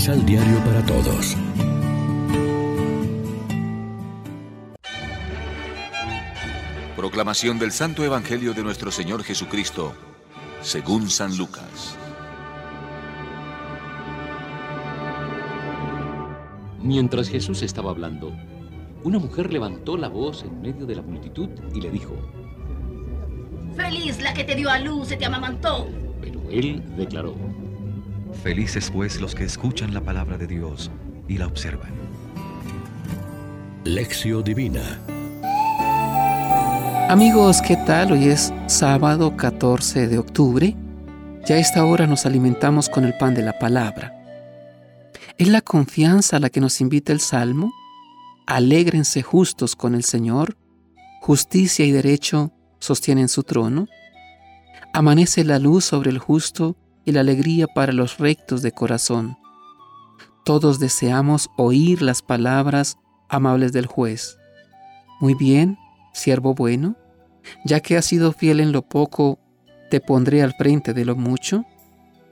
Misal Diario para Todos. Proclamación del Santo Evangelio de nuestro Señor Jesucristo, según San Lucas. Mientras Jesús estaba hablando, una mujer levantó la voz en medio de la multitud y le dijo, Feliz la que te dio a luz y te amamantó. Pero él declaró, Felices pues los que escuchan la palabra de Dios y la observan. Lección Divina Amigos, ¿qué tal? Hoy es sábado 14 de octubre. Ya a esta hora nos alimentamos con el pan de la palabra. Es la confianza a la que nos invita el Salmo. Alégrense justos con el Señor. Justicia y derecho sostienen su trono. Amanece la luz sobre el justo y la alegría para los rectos de corazón. Todos deseamos oír las palabras amables del juez. Muy bien, siervo bueno, ya que has sido fiel en lo poco, te pondré al frente de lo mucho.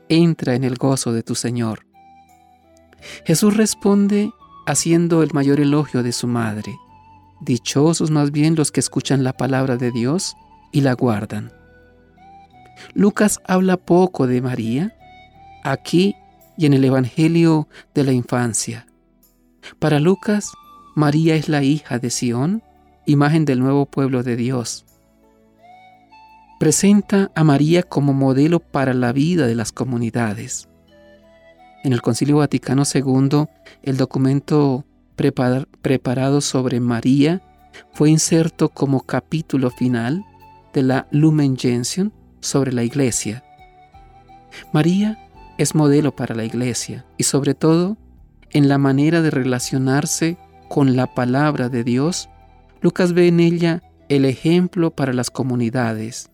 Entra en el gozo de tu Señor. Jesús responde haciendo el mayor elogio de su madre. Dichosos más bien los que escuchan la palabra de Dios y la guardan. Lucas habla poco de María, aquí y en el Evangelio de la infancia. Para Lucas, María es la hija de Sión, imagen del nuevo pueblo de Dios. Presenta a María como modelo para la vida de las comunidades. En el Concilio Vaticano II, el documento preparado sobre María fue inserto como capítulo final de la Lumen Gentium sobre la Iglesia. María es modelo para la Iglesia y sobre todo en la manera de relacionarse con la palabra de Dios, Lucas ve en ella el ejemplo para las comunidades.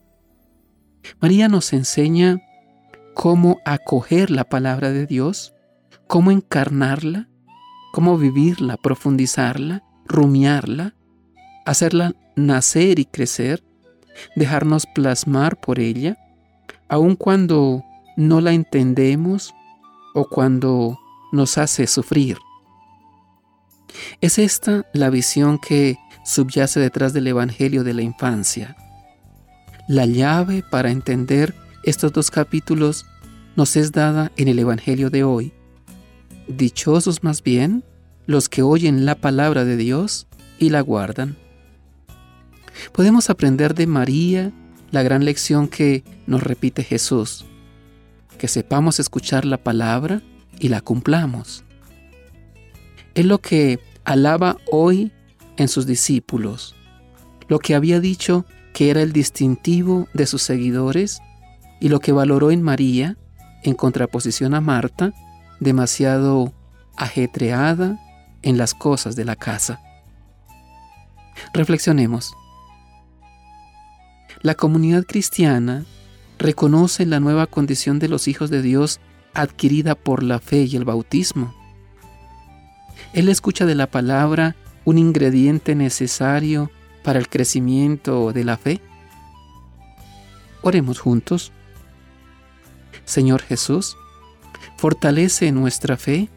María nos enseña cómo acoger la palabra de Dios, cómo encarnarla, cómo vivirla, profundizarla, rumiarla, hacerla nacer y crecer, dejarnos plasmar por ella, aun cuando no la entendemos o cuando nos hace sufrir. Es esta la visión que subyace detrás del Evangelio de la infancia. La llave para entender estos dos capítulos nos es dada en el Evangelio de hoy. Dichosos más bien los que oyen la palabra de Dios y la guardan. Podemos aprender de María la gran lección que nos repite Jesús, que sepamos escuchar la palabra y la cumplamos. Es lo que alaba hoy en sus discípulos, lo que había dicho que era el distintivo de sus seguidores y lo que valoró en María, en contraposición a Marta, demasiado ajetreada en las cosas de la casa. Reflexionemos. La comunidad cristiana reconoce la nueva condición de los hijos de Dios adquirida por la fe y el bautismo. Él escucha de la palabra un ingrediente necesario para el crecimiento de la fe. Oremos juntos. Señor Jesús, fortalece nuestra fe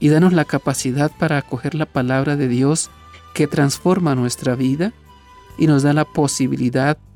y danos la capacidad para acoger la palabra de Dios que transforma nuestra vida y nos da la posibilidad de